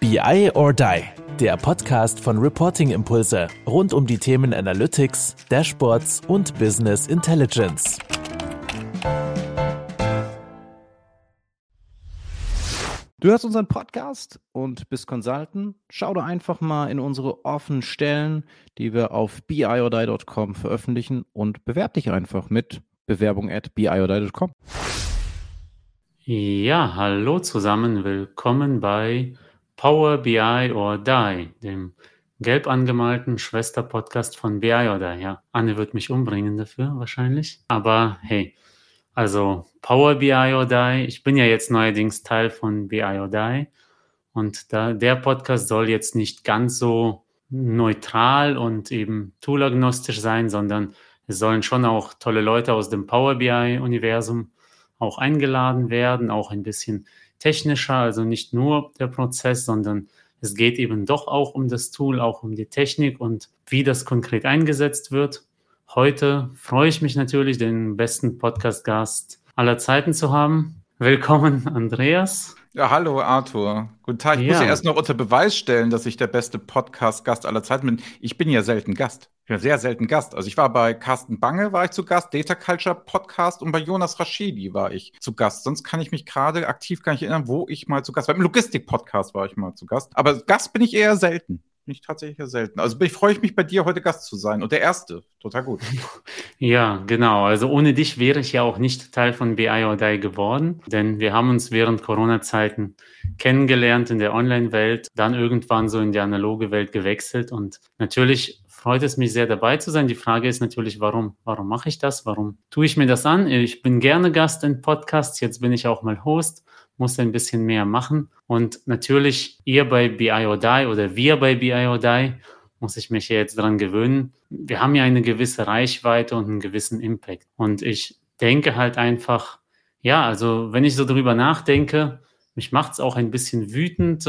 BI or Die, der Podcast von Reporting Impulse rund um die Themen Analytics, Dashboards und Business Intelligence. Du hörst unseren Podcast und bist Consultant. Schau doch einfach mal in unsere offenen Stellen, die wir auf biodie.com veröffentlichen und bewerb dich einfach mit Bewerbung at biodie.com. Ja, hallo zusammen, willkommen bei Power BI or Die, dem gelb angemalten Schwester-Podcast von BI or Die. Ja, Anne wird mich umbringen dafür wahrscheinlich, aber hey, also Power BI or Die. Ich bin ja jetzt neuerdings Teil von BI or Die. Und da, der Podcast soll jetzt nicht ganz so neutral und eben toolagnostisch sein, sondern es sollen schon auch tolle Leute aus dem Power BI-Universum auch eingeladen werden, auch ein bisschen technischer, also nicht nur der Prozess, sondern es geht eben doch auch um das Tool, auch um die Technik und wie das konkret eingesetzt wird. Heute freue ich mich natürlich, den besten Podcast-Gast aller Zeiten zu haben. Willkommen, Andreas. Ja, hallo Arthur. Guten Tag. Ich ja. muss ja erst noch unter Beweis stellen, dass ich der beste Podcast-Gast aller Zeiten bin. Ich bin ja selten Gast. Ich bin sehr selten Gast. Also ich war bei Carsten Bange, war ich zu Gast, Data Culture Podcast und bei Jonas Rashidi war ich zu Gast. Sonst kann ich mich gerade aktiv gar nicht erinnern, wo ich mal zu Gast war. Im Logistik-Podcast war ich mal zu Gast. Aber Gast bin ich eher selten bin ich tatsächlich ja selten. Also ich freue mich bei dir heute Gast zu sein und der erste. Total gut. Ja, genau. Also ohne dich wäre ich ja auch nicht Teil von BI or Die geworden, denn wir haben uns während Corona-Zeiten kennengelernt in der Online-Welt, dann irgendwann so in die analoge Welt gewechselt und natürlich freut es mich sehr dabei zu sein. Die Frage ist natürlich, warum? Warum mache ich das? Warum tue ich mir das an? Ich bin gerne Gast in Podcasts. Jetzt bin ich auch mal Host muss ein bisschen mehr machen. Und natürlich, ihr bei BI or Die oder wir bei BI or Die, muss ich mich jetzt dran gewöhnen. Wir haben ja eine gewisse Reichweite und einen gewissen Impact. Und ich denke halt einfach, ja, also wenn ich so drüber nachdenke, mich macht es auch ein bisschen wütend,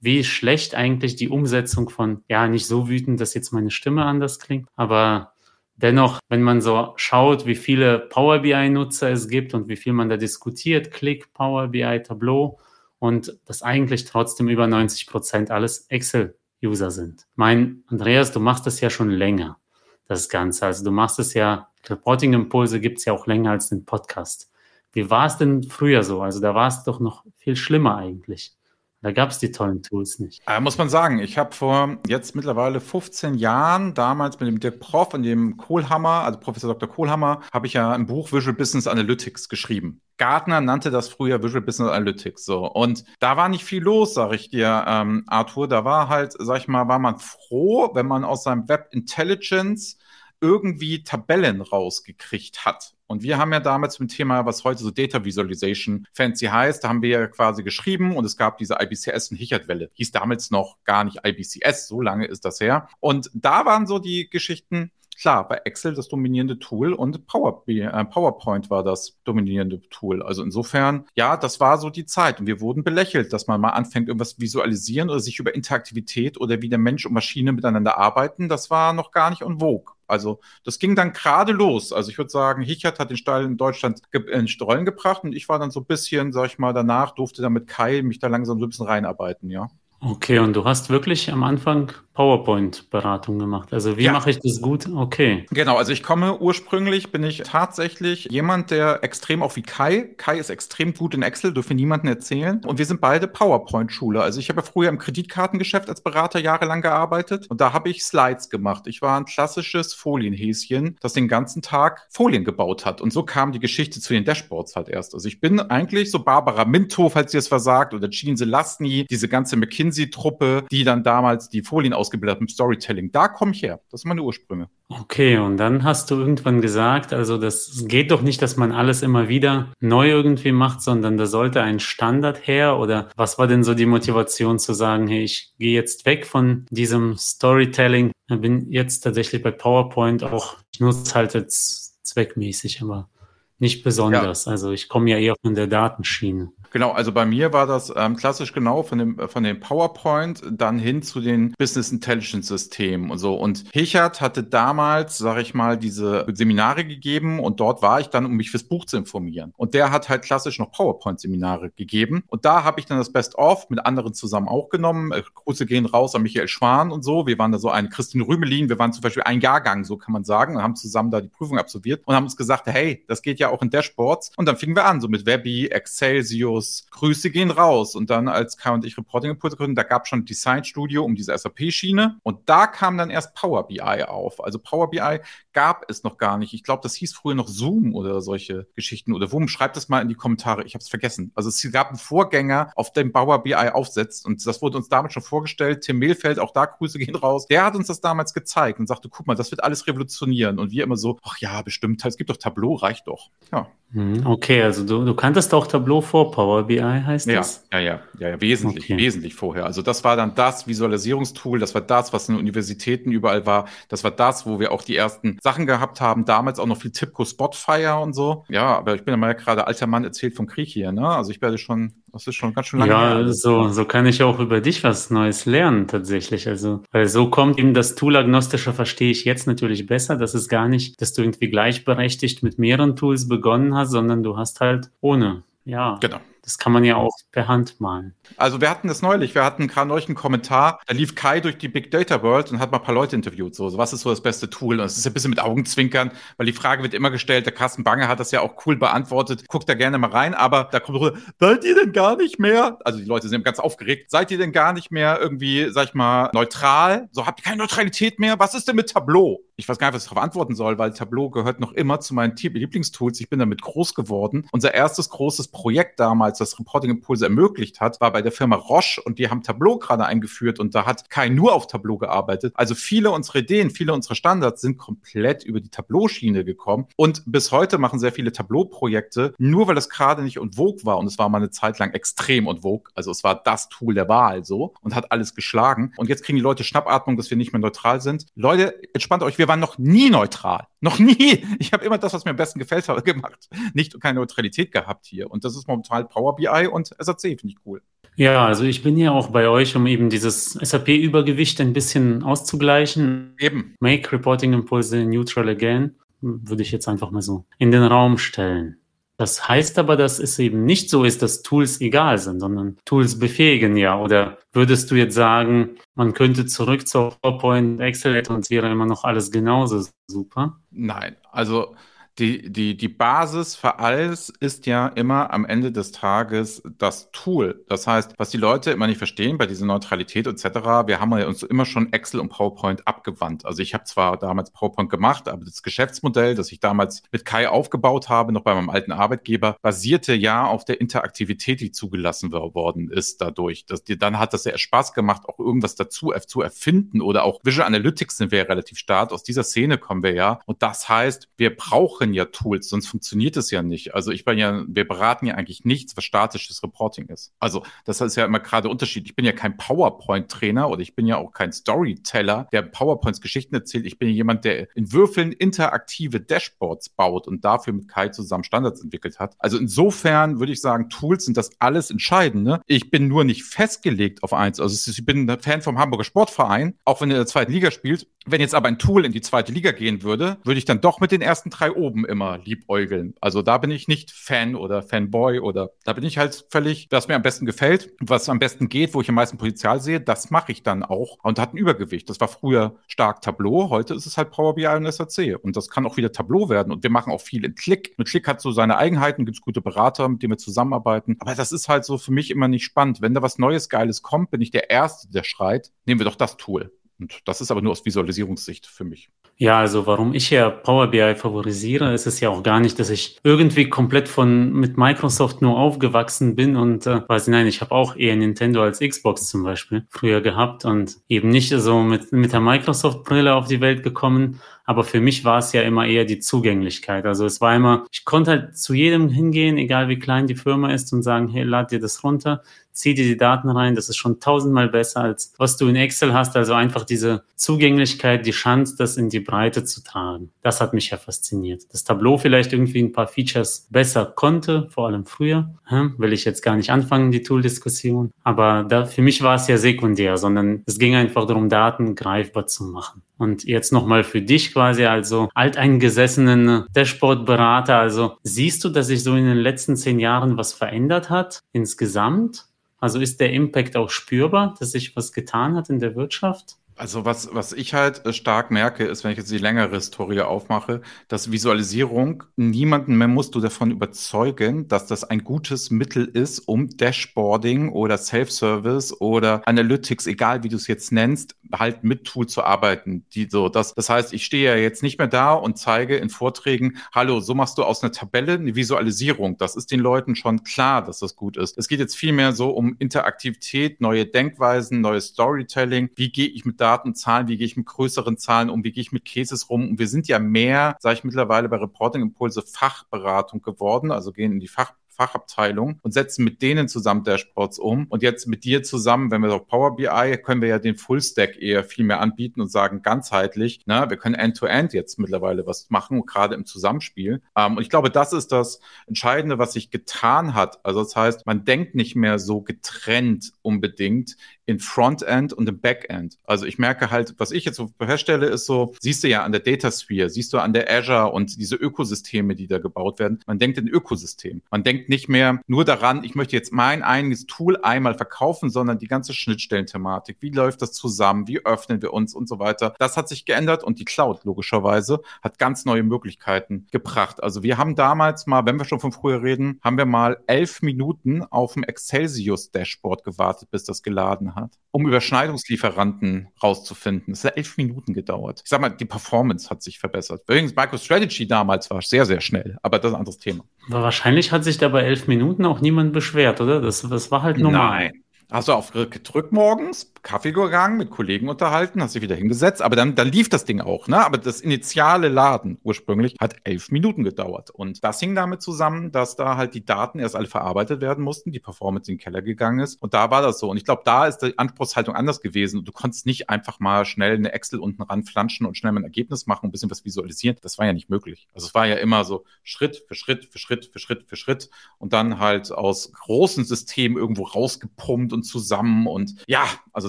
wie schlecht eigentlich die Umsetzung von, ja, nicht so wütend, dass jetzt meine Stimme anders klingt, aber Dennoch, wenn man so schaut, wie viele Power BI-Nutzer es gibt und wie viel man da diskutiert, Click, Power BI, Tableau und dass eigentlich trotzdem über 90 Prozent alles Excel-User sind. Mein Andreas, du machst das ja schon länger, das Ganze. Also du machst es ja, Reporting-Impulse gibt es ja auch länger als den Podcast. Wie war es denn früher so? Also da war es doch noch viel schlimmer eigentlich. Da gab es die tollen Tools nicht. Äh, muss man sagen, ich habe vor jetzt mittlerweile 15 Jahren, damals mit dem Dirk Prof und dem Kohlhammer, also Professor Dr. Kohlhammer, habe ich ja ein Buch Visual Business Analytics geschrieben. Gartner nannte das früher Visual Business Analytics so. Und da war nicht viel los, sag ich dir, ähm, Arthur. Da war halt, sag ich mal, war man froh, wenn man aus seinem Web Intelligence irgendwie Tabellen rausgekriegt hat. Und wir haben ja damals zum Thema, was heute so Data Visualization fancy heißt, da haben wir ja quasi geschrieben und es gab diese IBCS und Hichert-Welle. Hieß damals noch gar nicht IBCS, so lange ist das her. Und da waren so die Geschichten, klar, bei Excel das dominierende Tool und Power, äh, PowerPoint war das dominierende Tool. Also insofern, ja, das war so die Zeit und wir wurden belächelt, dass man mal anfängt, irgendwas visualisieren oder sich über Interaktivität oder wie der Mensch und Maschine miteinander arbeiten. Das war noch gar nicht en vogue. Also das ging dann gerade los. Also ich würde sagen, Hichert hat den Stall in Deutschland ins Rollen gebracht und ich war dann so ein bisschen, sag ich mal, danach durfte dann mit Kai mich da langsam so ein bisschen reinarbeiten, ja. Okay, und du hast wirklich am Anfang PowerPoint-Beratung gemacht. Also wie ja. mache ich das gut? Okay. Genau, also ich komme ursprünglich, bin ich tatsächlich jemand, der extrem auch wie Kai. Kai ist extrem gut in Excel, dürfen niemanden erzählen. Und wir sind beide PowerPoint-Schule. Also ich habe früher im Kreditkartengeschäft als Berater jahrelang gearbeitet und da habe ich Slides gemacht. Ich war ein klassisches Folienhäschen, das den ganzen Tag Folien gebaut hat. Und so kam die Geschichte zu den Dashboards halt erst. Also ich bin eigentlich so Barbara Minto, falls ihr es versagt, oder Jean Zelastny, diese ganze McKinsey McKinsey-Truppe, die dann damals die Folien ausgebildet mit Storytelling. Da komme ich her. Das sind meine Ursprünge. Okay, und dann hast du irgendwann gesagt, also das geht doch nicht, dass man alles immer wieder neu irgendwie macht, sondern da sollte ein Standard her. Oder was war denn so die Motivation zu sagen, hey, ich gehe jetzt weg von diesem Storytelling, bin jetzt tatsächlich bei PowerPoint auch, ich nutze es halt jetzt zweckmäßig, aber nicht besonders. Ja. Also ich komme ja eher von der Datenschiene. Genau, also bei mir war das ähm, klassisch genau von dem, von dem PowerPoint dann hin zu den Business Intelligence Systemen und so. Und Hichert hatte damals, sage ich mal, diese Seminare gegeben und dort war ich dann, um mich fürs Buch zu informieren. Und der hat halt klassisch noch PowerPoint-Seminare gegeben. Und da habe ich dann das Best-of mit anderen zusammen auch genommen. Äh, Grüße gehen raus an Michael Schwan und so. Wir waren da so eine Christine Rümelin. Wir waren zum Beispiel ein Jahrgang, so kann man sagen, und haben zusammen da die Prüfung absolviert und haben uns gesagt, hey, das geht ja auch in Dashboards. Und dann fingen wir an, so mit Webby, Excelsior, Videos. Grüße gehen raus. Und dann, als Kai und ich Reporting Impulse gründen, da gab es schon Design Studio um diese SAP-Schiene. Und da kam dann erst Power BI auf. Also Power BI gab es noch gar nicht. Ich glaube, das hieß früher noch Zoom oder solche Geschichten. Oder Wum, schreibt es mal in die Kommentare. Ich habe es vergessen. Also es gab einen Vorgänger, auf dem Power BI aufsetzt. Und das wurde uns damit schon vorgestellt. Tim Mehlfeld, auch da Grüße gehen raus. Der hat uns das damals gezeigt und sagte, guck mal, das wird alles revolutionieren. Und wir immer so, ach ja, bestimmt, es gibt doch Tableau, reicht doch. Ja. Hm, okay, also du, du kanntest auch Tableau vor Power BI, heißt ja, das? Ja, ja, ja, ja, wesentlich, okay. wesentlich vorher. Also das war dann das Visualisierungstool, das war das, was in Universitäten überall war. Das war das, wo wir auch die ersten Sachen gehabt haben. Damals auch noch viel Tipco Spotfire und so. Ja, aber ich bin ja mal gerade alter Mann erzählt vom Krieg hier, ne? Also ich werde schon das ist schon ganz schön lange ja, her. so, so kann ich auch über dich was Neues lernen, tatsächlich. Also, weil so kommt eben das Tool-agnostische, verstehe ich jetzt natürlich besser. Das ist gar nicht, dass du irgendwie gleichberechtigt mit mehreren Tools begonnen hast, sondern du hast halt ohne. Ja. Genau. Das kann man ja auch per Hand malen. Also wir hatten das neulich, wir hatten gerade neulich einen Kommentar, da lief Kai durch die Big Data World und hat mal ein paar Leute interviewt, so, was ist so das beste Tool? Und es ist ein bisschen mit Augenzwinkern, weil die Frage wird immer gestellt, der Carsten Bange hat das ja auch cool beantwortet, guckt da gerne mal rein, aber da kommt rüber, seid ihr denn gar nicht mehr, also die Leute sind ganz aufgeregt, seid ihr denn gar nicht mehr irgendwie, sag ich mal, neutral? So, habt ihr keine Neutralität mehr? Was ist denn mit Tableau? Ich weiß gar nicht, was ich darauf antworten soll, weil Tableau gehört noch immer zu meinen Lieblingstools. Ich bin damit groß geworden. Unser erstes großes Projekt damals, das Reporting Impulse ermöglicht hat, war bei der Firma Roche und die haben Tableau gerade eingeführt und da hat Kai nur auf Tableau gearbeitet. Also viele unserer Ideen, viele unserer Standards sind komplett über die Tableau-Schiene gekommen und bis heute machen sehr viele Tableau-Projekte, nur weil es gerade nicht und vogue war und es war mal eine Zeit lang extrem und vogue. Also es war das Tool der Wahl so und hat alles geschlagen. Und jetzt kriegen die Leute Schnappatmung, dass wir nicht mehr neutral sind. Leute, entspannt euch, wir waren noch nie neutral. Noch nie. Ich habe immer das, was mir am besten gefällt gemacht. Nicht keine Neutralität gehabt hier. Und das ist momentan Power BI und SAC, finde ich cool. Ja, also ich bin ja auch bei euch, um eben dieses SAP-Übergewicht ein bisschen auszugleichen. Eben. Make Reporting Impulse neutral again, würde ich jetzt einfach mal so in den Raum stellen. Das heißt aber, dass es eben nicht so ist, dass Tools egal sind, sondern Tools befähigen ja. Oder würdest du jetzt sagen, man könnte zurück zur PowerPoint, Excel und es wäre immer noch alles genauso super? Nein, also die, die, die Basis für alles ist ja immer am Ende des Tages das Tool. Das heißt, was die Leute immer nicht verstehen bei dieser Neutralität etc., wir haben ja uns immer schon Excel und PowerPoint abgewandt. Also ich habe zwar damals PowerPoint gemacht, aber das Geschäftsmodell, das ich damals mit Kai aufgebaut habe, noch bei meinem alten Arbeitgeber, basierte ja auf der Interaktivität, die zugelassen worden ist dadurch. Das, dann hat das ja Spaß gemacht, auch irgendwas dazu zu erfinden oder auch Visual Analytics sind wir ja relativ stark. Aus dieser Szene kommen wir ja. Und das heißt, wir brauchen brauchen ja Tools, sonst funktioniert es ja nicht. Also ich bin ja, wir beraten ja eigentlich nichts, was statisches Reporting ist. Also das ist ja immer gerade Unterschied. Ich bin ja kein PowerPoint-Trainer oder ich bin ja auch kein Storyteller, der PowerPoints Geschichten erzählt. Ich bin ja jemand, der in Würfeln interaktive Dashboards baut und dafür mit Kai zusammen Standards entwickelt hat. Also insofern würde ich sagen, Tools sind das alles Entscheidende. Ich bin nur nicht festgelegt auf eins. Also ich bin ein Fan vom Hamburger Sportverein, auch wenn er in der zweiten Liga spielt. Wenn jetzt aber ein Tool in die zweite Liga gehen würde, würde ich dann doch mit den ersten drei oben immer liebäugeln. Also da bin ich nicht Fan oder Fanboy oder da bin ich halt völlig, was mir am besten gefällt, was am besten geht, wo ich am meisten Potenzial sehe, das mache ich dann auch und hat ein Übergewicht. Das war früher stark Tableau, heute ist es halt Power BI und SAC und das kann auch wieder Tableau werden und wir machen auch viel in Click. Mit Click hat so seine Eigenheiten, gibt es gute Berater, mit denen wir zusammenarbeiten, aber das ist halt so für mich immer nicht spannend. Wenn da was Neues, Geiles kommt, bin ich der Erste, der schreit, nehmen wir doch das Tool. Und das ist aber nur aus Visualisierungssicht für mich. Ja, also warum ich ja Power BI favorisiere, ist es ja auch gar nicht, dass ich irgendwie komplett von mit Microsoft nur aufgewachsen bin und äh, weiß nein, ich habe auch eher Nintendo als Xbox zum Beispiel früher gehabt und eben nicht so mit, mit der Microsoft-Brille auf die Welt gekommen. Aber für mich war es ja immer eher die Zugänglichkeit. Also es war immer, ich konnte halt zu jedem hingehen, egal wie klein die Firma ist und sagen, hey, lad dir das runter zieh dir die Daten rein. Das ist schon tausendmal besser, als was du in Excel hast. Also einfach diese Zugänglichkeit, die Chance, das in die Breite zu tragen. Das hat mich ja fasziniert. Das Tableau vielleicht irgendwie ein paar Features besser konnte, vor allem früher. Hm, will ich jetzt gar nicht anfangen, die Tool-Diskussion. Aber da, für mich war es ja sekundär, sondern es ging einfach darum, Daten greifbar zu machen. Und jetzt nochmal für dich quasi, also alteingesessenen Dashboard-Berater, also siehst du, dass sich so in den letzten zehn Jahren was verändert hat insgesamt? Also ist der Impact auch spürbar, dass sich was getan hat in der Wirtschaft? Also was, was ich halt äh, stark merke, ist, wenn ich jetzt die längere Historie aufmache, dass Visualisierung, niemanden mehr musst du davon überzeugen, dass das ein gutes Mittel ist, um Dashboarding oder Self-Service oder Analytics, egal wie du es jetzt nennst, halt mit Tool zu arbeiten. Die so, das, das heißt, ich stehe ja jetzt nicht mehr da und zeige in Vorträgen, hallo, so machst du aus einer Tabelle eine Visualisierung. Das ist den Leuten schon klar, dass das gut ist. Es geht jetzt vielmehr so um Interaktivität, neue Denkweisen, neues Storytelling. Wie gehe ich mit da Daten, Zahlen, wie gehe ich mit größeren Zahlen um, wie gehe ich mit Cases rum. Und wir sind ja mehr, sage ich mittlerweile bei Reporting Impulse, Fachberatung geworden, also gehen in die Fach Fachabteilung und setzen mit denen zusammen Dashboards um. Und jetzt mit dir zusammen, wenn wir auf Power BI, können wir ja den Full-Stack eher viel mehr anbieten und sagen ganzheitlich, na, wir können End-to-End -End jetzt mittlerweile was machen, gerade im Zusammenspiel. Ähm, und ich glaube, das ist das Entscheidende, was sich getan hat. Also das heißt, man denkt nicht mehr so getrennt unbedingt in Frontend und im Backend. Also ich merke halt, was ich jetzt so feststelle, ist so, siehst du ja an der Data Sphere, siehst du an der Azure und diese Ökosysteme, die da gebaut werden. Man denkt in Ökosystem. Man denkt nicht mehr nur daran, ich möchte jetzt mein eigenes Tool einmal verkaufen, sondern die ganze Schnittstellenthematik. Wie läuft das zusammen? Wie öffnen wir uns und so weiter? Das hat sich geändert und die Cloud logischerweise hat ganz neue Möglichkeiten gebracht. Also wir haben damals mal, wenn wir schon von früher reden, haben wir mal elf Minuten auf dem Excelsius Dashboard gewartet, bis das geladen hat um Überschneidungslieferanten rauszufinden. Es hat elf Minuten gedauert. Ich sag mal, die Performance hat sich verbessert. Übrigens, MicroStrategy damals war sehr, sehr schnell, aber das ist ein anderes Thema. Aber wahrscheinlich hat sich da bei elf Minuten auch niemand beschwert, oder? Das, das war halt normal. Nein. Hast du auf gedrückt morgens, Kaffee gegangen, mit Kollegen unterhalten, hast dich wieder hingesetzt, aber dann, dann lief das Ding auch, ne? Aber das initiale Laden ursprünglich hat elf Minuten gedauert. Und das hing damit zusammen, dass da halt die Daten erst alle verarbeitet werden mussten, die Performance in den Keller gegangen ist. Und da war das so. Und ich glaube, da ist die Anspruchshaltung anders gewesen. Und du konntest nicht einfach mal schnell eine Excel unten ranflanschen und schnell mal ein Ergebnis machen, ein bisschen was visualisieren. Das war ja nicht möglich. Also es war ja immer so Schritt für Schritt für Schritt für Schritt für Schritt und dann halt aus großen Systemen irgendwo rausgepumpt und zusammen. Und ja, also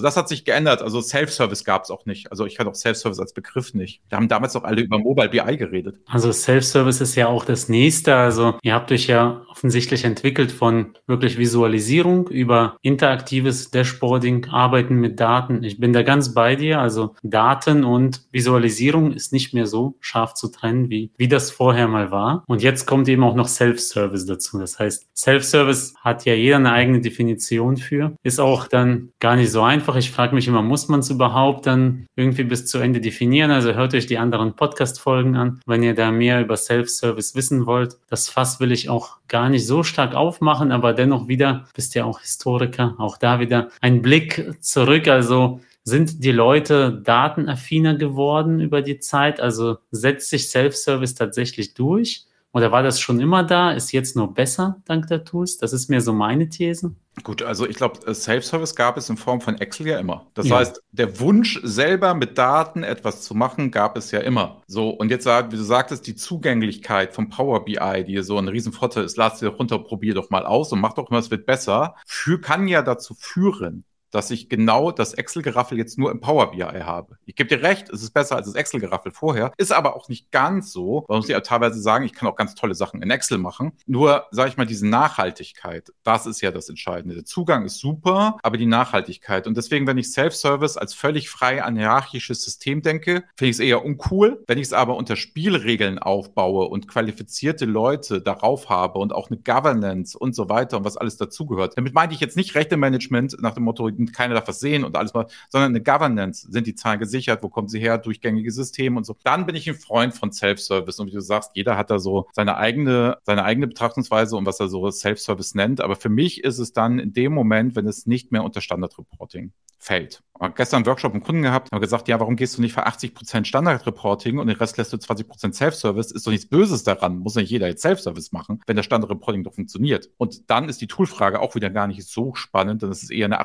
das hat sich geändert. Also Self-Service gab es auch nicht. Also ich hatte auch Self-Service als Begriff nicht. Wir haben damals auch alle über Mobile BI geredet. Also Self-Service ist ja auch das nächste. Also ihr habt euch ja offensichtlich entwickelt von wirklich Visualisierung über interaktives Dashboarding, Arbeiten mit Daten. Ich bin da ganz bei dir. Also Daten und Visualisierung ist nicht mehr so scharf zu trennen, wie, wie das vorher mal war. Und jetzt kommt eben auch noch Self-Service dazu. Das heißt, Self-Service hat ja jeder eine eigene Definition für, ist auch dann gar nicht so einfach. Ich frage mich immer, muss man es überhaupt dann irgendwie bis zu Ende definieren? Also hört euch die anderen Podcast-Folgen an, wenn ihr da mehr über Self-Service wissen wollt. Das Fass will ich auch gar nicht so stark aufmachen, aber dennoch wieder, bist ja auch Historiker, auch da wieder ein Blick zurück. Also sind die Leute datenaffiner geworden über die Zeit? Also setzt sich Self-Service tatsächlich durch? Oder war das schon immer da? Ist jetzt nur besser dank der Tools? Das ist mir so meine These. Gut, also ich glaube, äh, Self-Service gab es in Form von Excel ja immer. Das ja. heißt, der Wunsch, selber mit Daten etwas zu machen, gab es ja immer. So, und jetzt, wie du sagtest, die Zugänglichkeit von Power BI, die so ein Riesenvorteil ist, lass dir runter, probier doch mal aus und mach doch mal, es wird besser, für, kann ja dazu führen, dass ich genau das Excel-Geraffel jetzt nur im Power BI habe. Ich gebe dir recht, es ist besser als das Excel-Geraffel vorher, ist aber auch nicht ganz so. Man muss ja teilweise sagen, ich kann auch ganz tolle Sachen in Excel machen. Nur, sage ich mal, diese Nachhaltigkeit, das ist ja das Entscheidende. Der Zugang ist super, aber die Nachhaltigkeit. Und deswegen, wenn ich Self-Service als völlig frei anarchisches System denke, finde ich es eher uncool. Wenn ich es aber unter Spielregeln aufbaue und qualifizierte Leute darauf habe und auch eine Governance und so weiter und was alles dazugehört, damit meine ich jetzt nicht Rechte-Management nach dem Motto, und keiner darf was sehen und alles, sondern eine Governance. Sind die Zahlen gesichert? Wo kommen sie her? Durchgängige Systeme und so. Dann bin ich ein Freund von Self-Service. Und wie du sagst, jeder hat da so seine eigene, seine eigene Betrachtungsweise und was er so Self-Service nennt. Aber für mich ist es dann in dem Moment, wenn es nicht mehr unter Standard Reporting fällt. Aber gestern einen Workshop mit Kunden gehabt, haben gesagt, ja, warum gehst du nicht für 80 Prozent Standard-Reporting und den Rest lässt du 20 Prozent Self-Service? Ist doch nichts Böses daran. Muss nicht jeder jetzt Self-Service machen, wenn der Standard-Reporting doch funktioniert. Und dann ist die Tool-Frage auch wieder gar nicht so spannend, denn es ist eher eine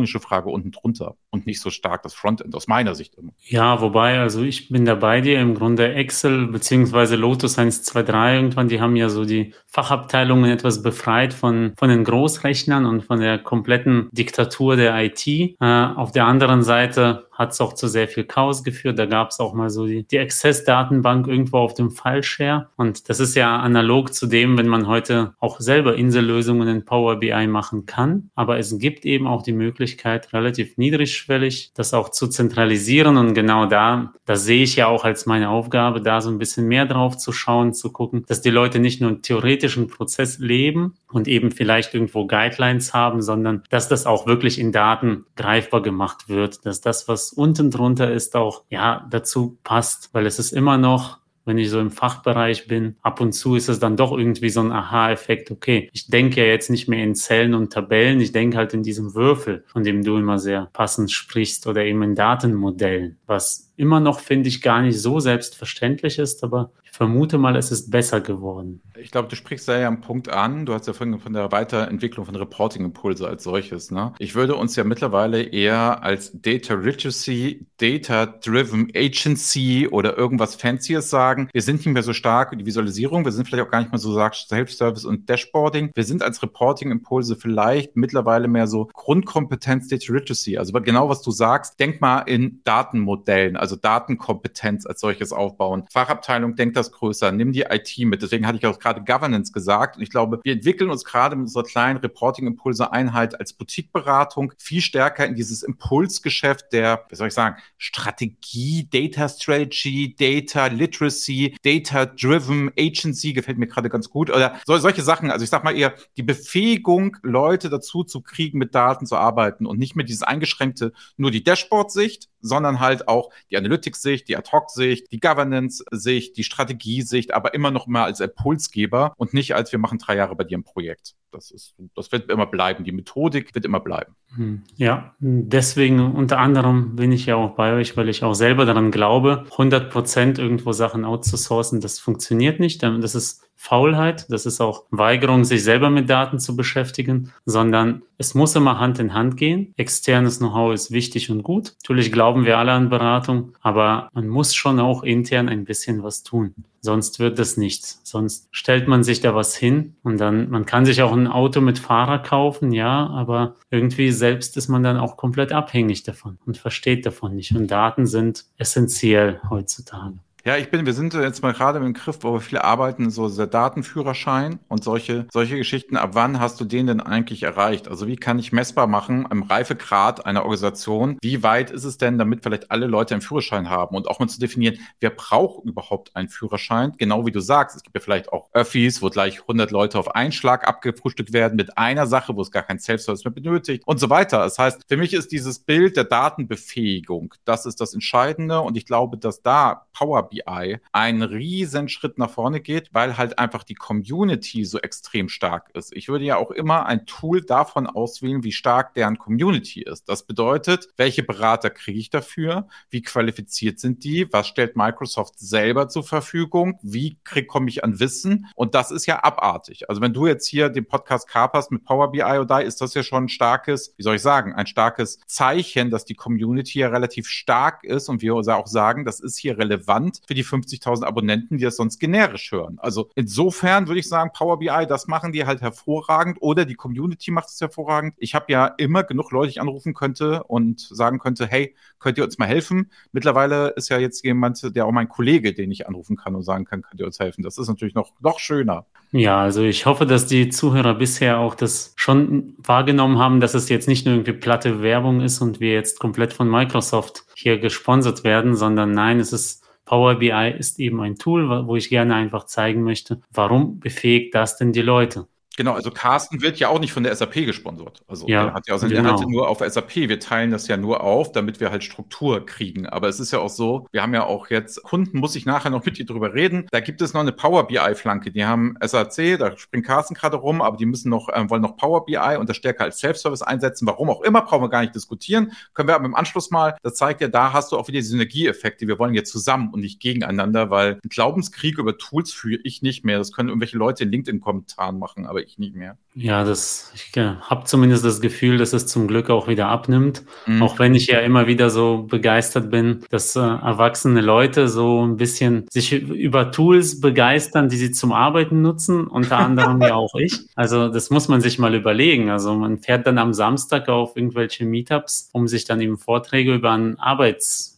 architektonische Frage unten drunter und nicht so stark das Frontend aus meiner Sicht immer. Ja, wobei, also ich bin da bei dir. Im Grunde Excel beziehungsweise Lotus 123 irgendwann, die haben ja so die Fachabteilungen etwas befreit von, von den Großrechnern und von der kompletten Diktatur der IT. Äh, auf der anderen Seite hat es auch zu sehr viel Chaos geführt. Da gab es auch mal so die, die Access-Datenbank irgendwo auf dem File-Share. Und das ist ja analog zu dem, wenn man heute auch selber Insellösungen in Power BI machen kann. Aber es gibt eben auch die Möglichkeit, relativ niedrigschwellig das auch zu zentralisieren. Und genau da, das sehe ich ja auch als meine Aufgabe, da so ein bisschen mehr drauf zu schauen, zu gucken, dass die Leute nicht nur einen theoretischen Prozess leben und eben vielleicht irgendwo Guidelines haben, sondern dass das auch wirklich in Daten greifbar gemacht wird, dass das, was unten drunter ist, auch ja dazu passt, weil es ist immer noch wenn ich so im Fachbereich bin, ab und zu ist es dann doch irgendwie so ein Aha-Effekt. Okay, ich denke ja jetzt nicht mehr in Zellen und Tabellen, ich denke halt in diesem Würfel, von dem du immer sehr passend sprichst oder eben in Datenmodellen, was immer noch, finde ich, gar nicht so selbstverständlich ist, aber ich vermute mal, es ist besser geworden. Ich glaube, du sprichst da ja einen Punkt an. Du hast ja vorhin von der Weiterentwicklung von Reporting-Impulse als solches. Ne? Ich würde uns ja mittlerweile eher als Data Literacy, Data-Driven Agency oder irgendwas Fancies sagen. Wir sind nicht mehr so stark in die Visualisierung. Wir sind vielleicht auch gar nicht mehr so stark Self-Service und Dashboarding. Wir sind als Reporting-Impulse vielleicht mittlerweile mehr so Grundkompetenz Data Literacy. Also genau, was du sagst. Denk mal in Datenmodellen, also Datenkompetenz als solches aufbauen. Fachabteilung denkt das größer. Nimm die IT mit. Deswegen hatte ich auch gerade Governance gesagt. Und ich glaube, wir entwickeln uns gerade mit unserer kleinen Reporting-Impulse-Einheit als Boutique-Beratung viel stärker in dieses Impulsgeschäft der, wie soll ich sagen, Strategie, Data Strategy, Data Literacy, Data-Driven Agency, gefällt mir gerade ganz gut. Oder solche Sachen. Also ich sag mal eher die Befähigung, Leute dazu zu kriegen, mit Daten zu arbeiten und nicht mehr dieses eingeschränkte, nur die Dashboard-Sicht, sondern halt auch die Analytics-Sicht, die Ad-Hoc-Sicht, die Governance-Sicht, die Strategiesicht, aber immer noch mal als Impulsgeber und nicht als wir machen drei Jahre bei dir ein Projekt. Das ist, das wird immer bleiben. Die Methodik wird immer bleiben. Hm. Ja, deswegen unter anderem bin ich ja auch bei euch, weil ich auch selber daran glaube, 100 Prozent irgendwo Sachen outzusourcen, das funktioniert nicht. Das ist Faulheit, das ist auch Weigerung, sich selber mit Daten zu beschäftigen, sondern es muss immer Hand in Hand gehen. Externes Know-how ist wichtig und gut. Natürlich glauben wir alle an Beratung, aber man muss schon auch intern ein bisschen was tun. Sonst wird das nichts. Sonst stellt man sich da was hin und dann, man kann sich auch ein Auto mit Fahrer kaufen, ja, aber irgendwie selbst ist man dann auch komplett abhängig davon und versteht davon nicht. Und Daten sind essentiell heutzutage. Ja, ich bin, wir sind jetzt mal gerade im Griff, wo wir viel arbeiten, so der Datenführerschein und solche, solche Geschichten. Ab wann hast du den denn eigentlich erreicht? Also wie kann ich messbar machen im Reifegrad einer Organisation? Wie weit ist es denn, damit vielleicht alle Leute einen Führerschein haben und auch mal zu definieren, wer braucht überhaupt einen Führerschein? Genau wie du sagst, es gibt ja vielleicht auch Öffis, wo gleich 100 Leute auf einen Schlag abgefrühstückt werden mit einer Sache, wo es gar kein Self-Service mehr benötigt und so weiter. Das heißt, für mich ist dieses Bild der Datenbefähigung, das ist das Entscheidende und ich glaube, dass da Power BI einen riesen Schritt nach vorne geht, weil halt einfach die Community so extrem stark ist. Ich würde ja auch immer ein Tool davon auswählen, wie stark deren Community ist. Das bedeutet, welche Berater kriege ich dafür? Wie qualifiziert sind die? Was stellt Microsoft selber zur Verfügung? Wie komme ich an Wissen? Und das ist ja abartig. Also wenn du jetzt hier den Podcast kaperst mit Power BI oder ist das ja schon ein starkes, wie soll ich sagen, ein starkes Zeichen, dass die Community ja relativ stark ist und wir auch sagen, das ist hier relevant für die 50.000 Abonnenten, die das sonst generisch hören. Also insofern würde ich sagen, Power BI, das machen die halt hervorragend oder die Community macht es hervorragend. Ich habe ja immer genug Leute, die ich anrufen könnte und sagen könnte, hey, könnt ihr uns mal helfen? Mittlerweile ist ja jetzt jemand, der auch mein Kollege, den ich anrufen kann und sagen kann, könnt ihr uns helfen? Das ist natürlich noch, noch schöner. Ja, also ich hoffe, dass die Zuhörer bisher auch das schon wahrgenommen haben, dass es jetzt nicht nur irgendwie platte Werbung ist und wir jetzt komplett von Microsoft hier gesponsert werden, sondern nein, es ist Power BI ist eben ein Tool, wo ich gerne einfach zeigen möchte, warum befähigt das denn die Leute? Genau, also Carsten wird ja auch nicht von der SAP gesponsert. Also Ja, er hat ja auch seine genau. Inhalte nur auf SAP. Wir teilen das ja nur auf, damit wir halt Struktur kriegen. Aber es ist ja auch so, wir haben ja auch jetzt Kunden, muss ich nachher noch mit dir drüber reden. Da gibt es noch eine Power BI-Flanke. Die haben SAC, da springt Carsten gerade rum, aber die müssen noch, ähm, wollen noch Power BI und das stärker als Self-Service einsetzen. Warum auch immer, brauchen wir gar nicht diskutieren. Können wir aber im Anschluss mal, das zeigt ja, da hast du auch wieder Synergieeffekte. Wir wollen jetzt zusammen und nicht gegeneinander, weil einen Glaubenskrieg über Tools führe ich nicht mehr. Das können irgendwelche Leute in LinkedIn-Kommentaren machen, aber ich nicht mehr. Ja, das, ich äh, habe zumindest das Gefühl, dass es zum Glück auch wieder abnimmt. Mhm. Auch wenn ich ja immer wieder so begeistert bin, dass äh, erwachsene Leute so ein bisschen sich über Tools begeistern, die sie zum Arbeiten nutzen, unter anderem ja auch ich. Also das muss man sich mal überlegen. Also man fährt dann am Samstag auf irgendwelche Meetups, um sich dann eben Vorträge über ein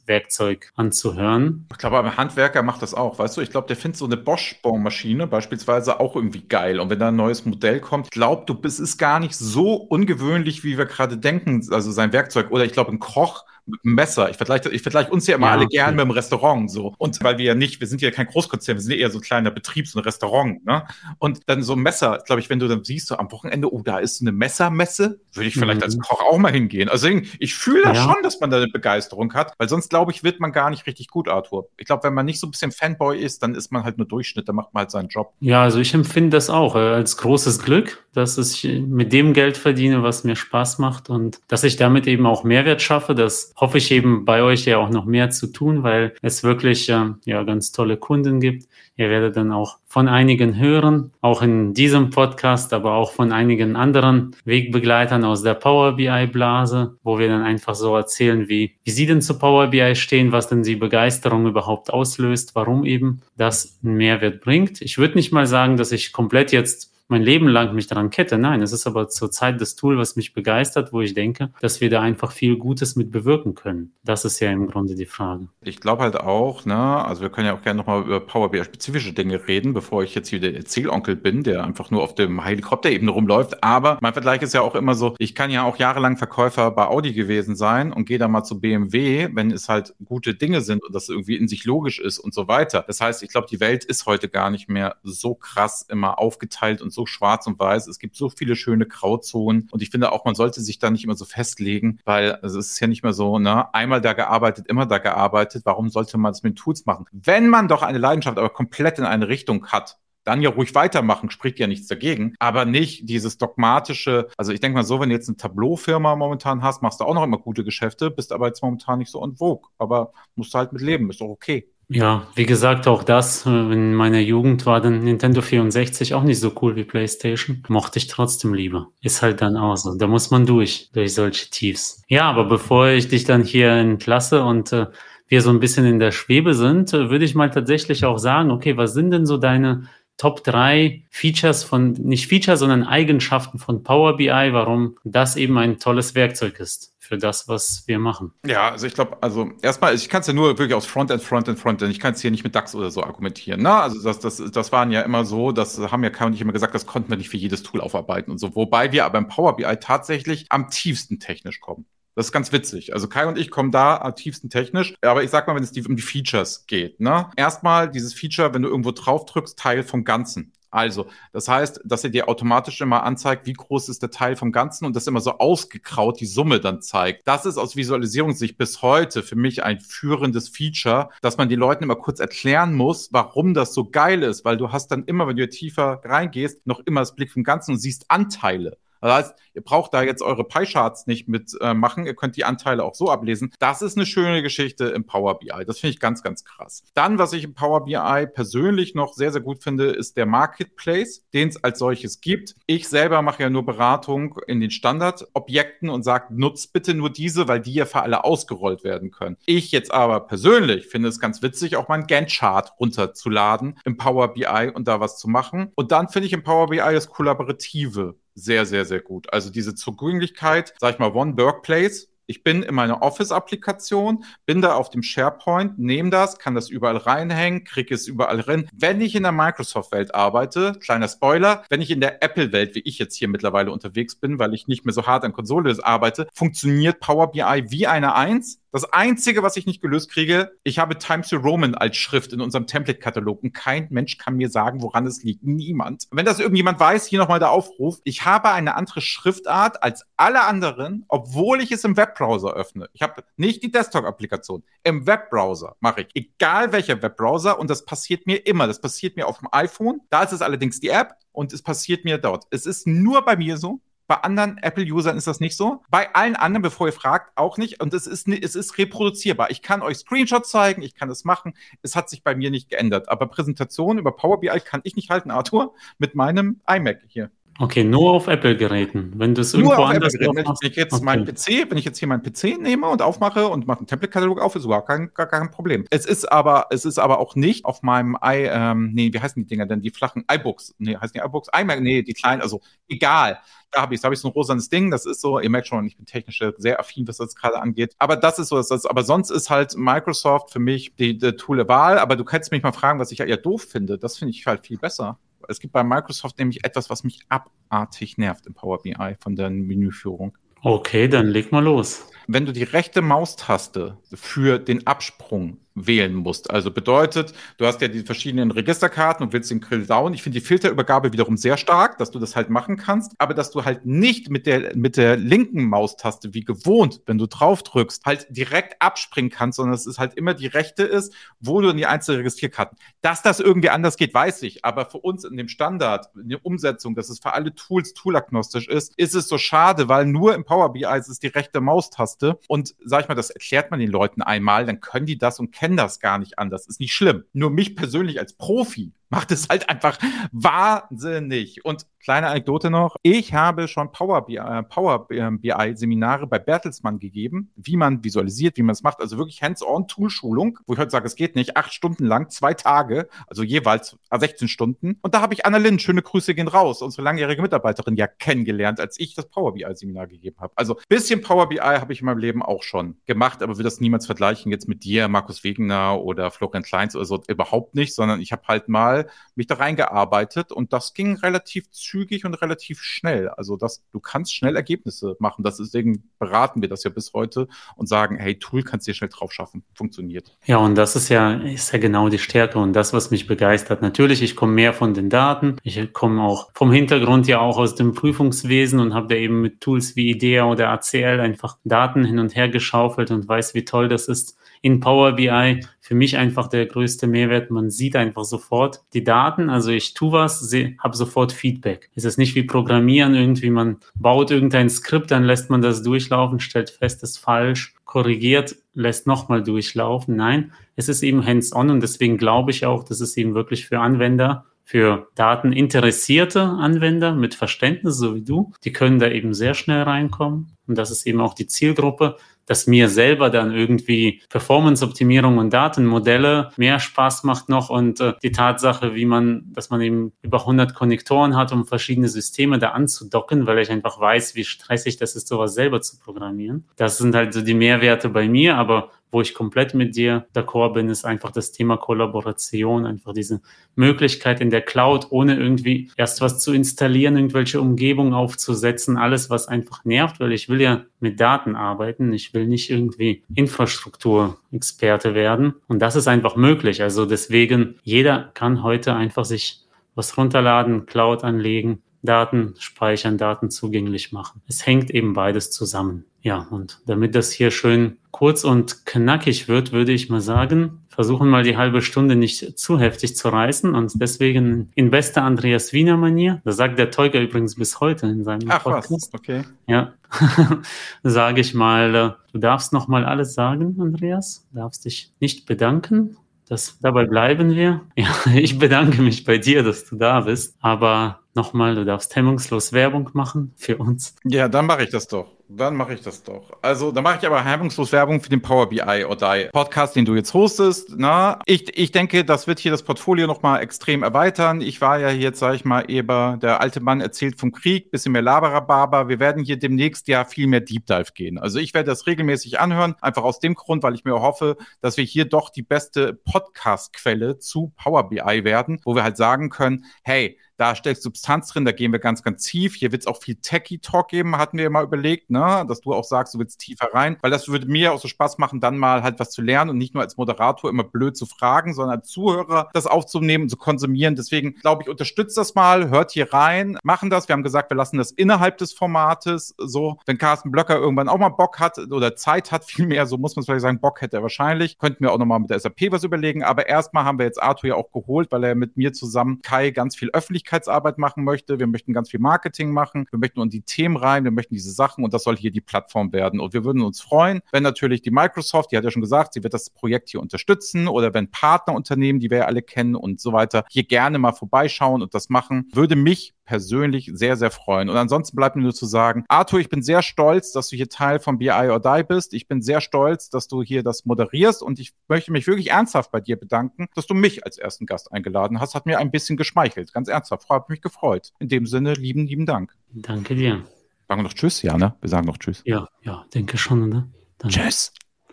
Arbeitswerkzeug anzuhören. Ich glaube, aber ein Handwerker macht das auch, weißt du? Ich glaube, der findet so eine Bosch-Bohrmaschine beispielsweise auch irgendwie geil. Und wenn da ein neues Modell kommt, ich glaube, du, es ist gar nicht so ungewöhnlich, wie wir gerade denken, also sein Werkzeug. Oder ich glaube, ein Koch mit einem Messer. Ich vergleiche, ich vergleiche uns ja immer Ja, alle okay. gern mit dem Restaurant so. Und weil wir ja nicht, wir sind ja kein Großkonzern, wir sind ja eher so ein kleiner Betrieb, so ein Restaurant, ne? Und dann so ein Messer, glaube ich, wenn du dann siehst, so am Wochenende, oh, da ist eine Messermesse, würde ich vielleicht Mhm. als Koch auch mal hingehen. Also ich fühle Ja. schon, dass man da eine Begeisterung hat, weil sonst, glaube ich, wird man gar nicht richtig gut, Arthur. Ich glaube, wenn man nicht so ein bisschen Fanboy ist, dann ist man halt nur Durchschnitt, dann macht man halt seinen Job. Ja, also ich empfinde das auch äh, als großes Glück, dass ich mit dem Geld verdiene, was mir Spaß macht und dass ich damit eben auch Mehrwert schaffe. Das hoffe ich eben bei euch ja auch noch mehr zu tun, weil es wirklich äh, ja ganz tolle Kunden gibt. Ihr werdet dann auch von einigen hören, auch in diesem Podcast, aber auch von einigen anderen Wegbegleitern aus der Power BI Blase, wo wir dann einfach so erzählen, wie, wie sie denn zu Power BI stehen, was denn die Begeisterung überhaupt auslöst, warum eben das einen Mehrwert bringt. Ich würde nicht mal sagen, dass ich komplett jetzt mein Leben lang mich daran kette. Nein, es ist aber zurzeit das Tool, was mich begeistert, wo ich denke, dass wir da einfach viel Gutes mit bewirken können. Das ist ja im Grunde die Frage. Ich glaube halt auch, ne, also wir können ja auch gerne nochmal über Power BI spezifische Dinge reden, bevor ich jetzt hier der Erzählonkel bin, der einfach nur auf dem Helikopterebene rumläuft. Aber mein Vergleich ist ja auch immer so, ich kann ja auch jahrelang Verkäufer bei Audi gewesen sein und gehe dann mal zu BMW, wenn es halt gute Dinge sind und das irgendwie in sich logisch ist und so weiter. Das heißt, ich glaube, die Welt ist heute gar nicht mehr so krass immer aufgeteilt und so schwarz und weiß. Es gibt so viele schöne Grauzonen und ich finde auch, man sollte sich da nicht immer so festlegen, weil es ist ja nicht mehr so, ne, einmal da gearbeitet, immer da gearbeitet. Warum sollte man es mit Tools machen? Wenn man doch eine Leidenschaft aber komplett in eine Richtung hat, dann ja ruhig weitermachen, spricht ja nichts dagegen, aber nicht dieses dogmatische, also ich denke mal so, wenn du jetzt eine Tableau-Firma momentan hast, machst du auch noch immer gute Geschäfte, bist aber jetzt momentan nicht so on vogue, aber musst du halt mit leben, ist doch okay. Ja, wie gesagt, auch das, äh, in meiner Jugend war dann Nintendo 64 auch nicht so cool wie PlayStation. Mochte ich trotzdem lieber. Ist halt dann auch so. Da muss man durch, durch solche Tiefs. Ja, aber bevor ich dich dann hier entlasse und äh, wir so ein bisschen in der Schwebe sind, äh, würde ich mal tatsächlich auch sagen, okay, was sind denn so deine Top 3 Features von, nicht Features, sondern Eigenschaften von Power BI, warum das eben ein tolles Werkzeug ist für das, was wir machen. Ja, also ich glaube, also erstmal, ich kann es ja nur wirklich aus Frontend, Frontend, Frontend. Ich kann es hier nicht mit DAX oder so argumentieren. Ne? Also das, das, das waren ja immer so, das haben ja Kai und ich immer gesagt, das konnten wir nicht für jedes Tool aufarbeiten und so. Wobei wir aber im Power BI tatsächlich am tiefsten technisch kommen. Das ist ganz witzig. Also Kai und ich kommen da am tiefsten technisch. Aber ich sag mal, wenn es die, um die Features geht. Ne? Erstmal dieses Feature, wenn du irgendwo drauf drückst, Teil vom Ganzen. Also, das heißt, dass er dir automatisch immer anzeigt, wie groß ist der Teil vom Ganzen und das immer so ausgekraut die Summe dann zeigt. Das ist aus Visualisierungssicht bis heute für mich ein führendes Feature, dass man die Leuten immer kurz erklären muss, warum das so geil ist, weil du hast dann immer, wenn du tiefer reingehst, noch immer das Blick vom Ganzen und siehst Anteile. Das heißt, ihr braucht da jetzt eure Pie-Charts nicht mitmachen. Äh, ihr könnt die Anteile auch so ablesen. Das ist eine schöne Geschichte im Power BI. Das finde ich ganz, ganz krass. Dann, was ich im Power BI persönlich noch sehr, sehr gut finde, ist der Marketplace, den es als solches gibt. Ich selber mache ja nur Beratung in den Standardobjekten und sage, nutzt bitte nur diese, weil die ja für alle ausgerollt werden können. Ich jetzt aber persönlich finde es ganz witzig, auch mal einen Gantt-Chart runterzuladen im Power BI und da was zu machen. Und dann finde ich im Power BI das Kollaborative sehr, sehr, sehr gut. Also diese Zugänglichkeit, sag ich mal, One Workplace. Ich bin in meiner Office-Applikation, bin da auf dem SharePoint, nehme das, kann das überall reinhängen, kriege es überall rein. Wenn ich in der Microsoft-Welt arbeite, kleiner Spoiler, wenn ich in der Apple-Welt, wie ich jetzt hier mittlerweile unterwegs bin, weil ich nicht mehr so hart an Konsole arbeite, funktioniert Power BI wie eine Eins Das Einzige, was ich nicht gelöst kriege, ich habe Times New Roman als Schrift in unserem Template-Katalog und kein Mensch kann mir sagen, woran es liegt. Niemand. Wenn das irgendjemand weiß, hier nochmal der Aufruf. Ich habe eine andere Schriftart als alle anderen, obwohl ich es im Webbrowser öffne. Ich habe nicht die Desktop-Applikation. Im Webbrowser mache ich, egal welcher Webbrowser, und das passiert mir immer. Das passiert mir auf dem iPhone. Da ist es allerdings die App und es passiert mir dort. Es ist nur bei mir so. Bei anderen Apple-Usern ist das nicht so. Bei allen anderen, bevor ihr fragt, auch nicht. Und es ist, es ist reproduzierbar. Ich kann euch Screenshots zeigen, ich kann es machen. Es hat sich bei mir nicht geändert. Aber Präsentationen über Power BI kann ich nicht halten, Arthur, mit meinem iMac hier. Okay, nur auf Apple-Geräten. Wenn du es Nur irgendwo anders Apple-Geräten. Wenn ich jetzt okay. meinen PC, wenn ich jetzt hier meinen PC nehme und aufmache und mache einen Template-Katalog auf, ist überhaupt kein, gar kein Problem. Es ist aber, es ist aber auch nicht auf meinem i, ähm, nee, wie heißen die Dinger denn? Die flachen iBooks. Nee, heißen die iBooks? iMac, nee, die kleinen, also egal. Da habe ich, da habe ich so ein rosanes Ding. Das ist so, ihr merkt schon, ich bin technisch sehr affin, was das gerade angeht. Aber das ist so, das, das, aber sonst ist halt Microsoft für mich die, die Tool der Wahl. Aber du kannst mich mal fragen, was ich ja eher doof finde. Das finde ich halt viel besser. Es gibt bei Microsoft nämlich etwas, was mich abartig nervt im Power BI von der Menüführung. Okay, dann leg mal los. Wenn du die rechte Maustaste für den Absprung wählen musst, also bedeutet, du hast ja die verschiedenen Registerkarten und willst den Grill down. Ich finde die Filterübergabe wiederum sehr stark, dass du das halt machen kannst, aber dass du halt nicht mit der, mit der linken Maustaste wie gewohnt, wenn du drauf drückst, halt direkt abspringen kannst, sondern dass es halt immer die rechte ist, wo du in die einzelnen Registrierkarten. Dass das irgendwie anders geht, weiß ich, aber für uns in dem Standard, in der Umsetzung, dass es für alle Tools toolagnostisch ist, ist es so schade, weil nur im Power BI ist es die rechte Maustaste und sag ich mal, das erklärt man den Leuten einmal, dann können die das und kennen das gar nicht anders. Ist nicht schlimm. Nur mich persönlich als Profi macht es halt einfach wahnsinnig. Und kleine Anekdote noch. Ich habe schon Power BI, äh, Power BI Seminare bei Bertelsmann gegeben, wie man visualisiert, wie man es macht. Also wirklich hands-on Toolschulung, wo ich heute sage, es geht nicht. Acht Stunden lang, zwei Tage, also jeweils 16 Stunden. Und da habe ich Annalyn, schöne Grüße gehen raus, unsere langjährige Mitarbeiterin ja kennengelernt, als ich das Power BI Seminar gegeben habe. Also bisschen Power BI habe ich in meinem Leben auch schon gemacht, aber will das niemals vergleichen jetzt mit dir, Markus Wegener oder Florian Kleins oder so. Überhaupt nicht, sondern ich habe halt mal mich da reingearbeitet und das ging relativ zügig und relativ schnell. Also das, du kannst schnell Ergebnisse machen. Das ist, deswegen beraten wir das ja bis heute und sagen, hey, Tool kannst du dir schnell drauf schaffen. Funktioniert. Ja, und das ist ja, ist ja genau die Stärke und das, was mich begeistert. Natürlich, ich komme mehr von den Daten. Ich komme auch vom Hintergrund ja auch aus dem Prüfungswesen und habe da eben mit Tools wie IDEA oder ACL einfach Daten hin und her geschaufelt und weiß, wie toll das ist. In Power BI für mich einfach der größte Mehrwert. Man sieht einfach sofort die Daten. Also ich tue was, habe sofort Feedback. Es ist nicht wie Programmieren irgendwie. Man baut irgendein Skript, dann lässt man das durchlaufen, stellt fest, ist falsch, korrigiert, lässt nochmal durchlaufen. Nein, es ist eben hands-on und deswegen glaube ich auch, dass es eben wirklich für Anwender für dateninteressierte Anwender mit Verständnis, so wie du, die können da eben sehr schnell reinkommen. Und das ist eben auch die Zielgruppe, dass mir selber dann irgendwie Performance-Optimierung und Datenmodelle mehr Spaß macht noch und äh, die Tatsache, wie man, dass man eben über 100 Konnektoren hat, um verschiedene Systeme da anzudocken, weil ich einfach weiß, wie stressig das ist, sowas selber zu programmieren. Das sind halt so die Mehrwerte bei mir, aber wo ich komplett mit dir d'accord bin, ist einfach das Thema Kollaboration, einfach diese Möglichkeit in der Cloud, ohne irgendwie erst was zu installieren, irgendwelche Umgebungen aufzusetzen, alles, was einfach nervt, weil ich will ja mit Daten arbeiten, ich will nicht irgendwie Infrastrukturexperte werden und das ist einfach möglich. Also deswegen, jeder kann heute einfach sich was runterladen, Cloud anlegen, Daten speichern, Daten zugänglich machen. Es hängt eben beides zusammen. Ja, und damit das hier schön kurz und knackig wird, würde ich mal sagen, versuchen mal die halbe Stunde nicht zu heftig zu reißen und deswegen in bester Andreas Wiener Manier, das sagt der Teuger übrigens bis heute in seinem Ach Podcast. was, okay. Ja, sage ich mal, äh, du darfst noch mal alles sagen, Andreas, darfst dich nicht bedanken. Das, dabei bleiben wir. Ja, ich bedanke mich bei dir, dass du da bist. Aber nochmal, du darfst hemmungslos Werbung machen für uns. Ja, dann mache ich das doch. Dann mache ich das doch. Also, dann mache ich aber hemmungslos Werbung für den Power BI oder Die Podcast, den du jetzt hostest. Na, ich, ich denke, das wird hier das Portfolio nochmal extrem erweitern. Ich war ja jetzt, sage ich mal, eben der alte Mann erzählt vom Krieg, bisschen mehr Laberababer. Wir werden hier demnächst ja viel mehr Deep Dive gehen. Also, ich werde das regelmäßig anhören, einfach aus dem Grund, weil ich mir hoffe, dass wir hier doch die beste Podcast-Quelle zu Power BI werden, wo wir halt sagen können, hey, Da steckt Substanz drin, da gehen wir ganz, ganz tief. Hier wird es auch viel Techie-Talk geben, hatten wir mal überlegt, ne? dass du auch sagst, du willst tiefer rein, weil das würde mir auch so Spaß machen, dann mal halt was zu lernen und nicht nur als Moderator immer blöd zu fragen, sondern als Zuhörer das aufzunehmen und zu konsumieren. Deswegen glaube ich, unterstützt das mal, hört hier rein, machen das. Wir haben gesagt, wir lassen das innerhalb des Formates so. Wenn Carsten Blöcker irgendwann auch mal Bock hat oder Zeit hat, vielmehr, so muss man vielleicht sagen, Bock hätte er wahrscheinlich, könnten wir auch nochmal mit der SAP was überlegen. Aber erstmal haben wir jetzt Arthur ja auch geholt, weil er mit mir zusammen Kai ganz viel Öffentlichkeitsarbeit machen möchte. Wir möchten ganz viel Marketing machen. Wir möchten in die Themen rein. Wir möchten diese Sachen und das soll hier die Plattform werden. Und wir würden uns freuen, wenn natürlich die Microsoft, die hat ja schon gesagt, sie wird das Projekt hier unterstützen oder wenn Partnerunternehmen, die wir ja alle kennen und so weiter, hier gerne mal vorbeischauen und das machen. Würde mich persönlich sehr, sehr freuen. Und ansonsten bleibt mir nur zu sagen, Arthur, ich bin sehr stolz, dass du hier Teil von BI or Die bist. Ich bin sehr stolz, dass du hier das moderierst und ich möchte mich wirklich ernsthaft bei dir bedanken, dass du mich als ersten Gast eingeladen hast. Hat mir ein bisschen geschmeichelt. Ganz ernsthaft. Habe mich gefreut. In dem Sinne, lieben, lieben Dank. Danke dir. Sagen wir noch Tschüss, ja, ne? Wir sagen noch Tschüss. Ja, ja, denke schon, ne? Dann, tschüss.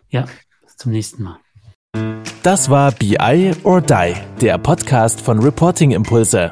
Ja, bis zum nächsten Mal. Das war BI or Die, der Podcast von Reporting Impulse.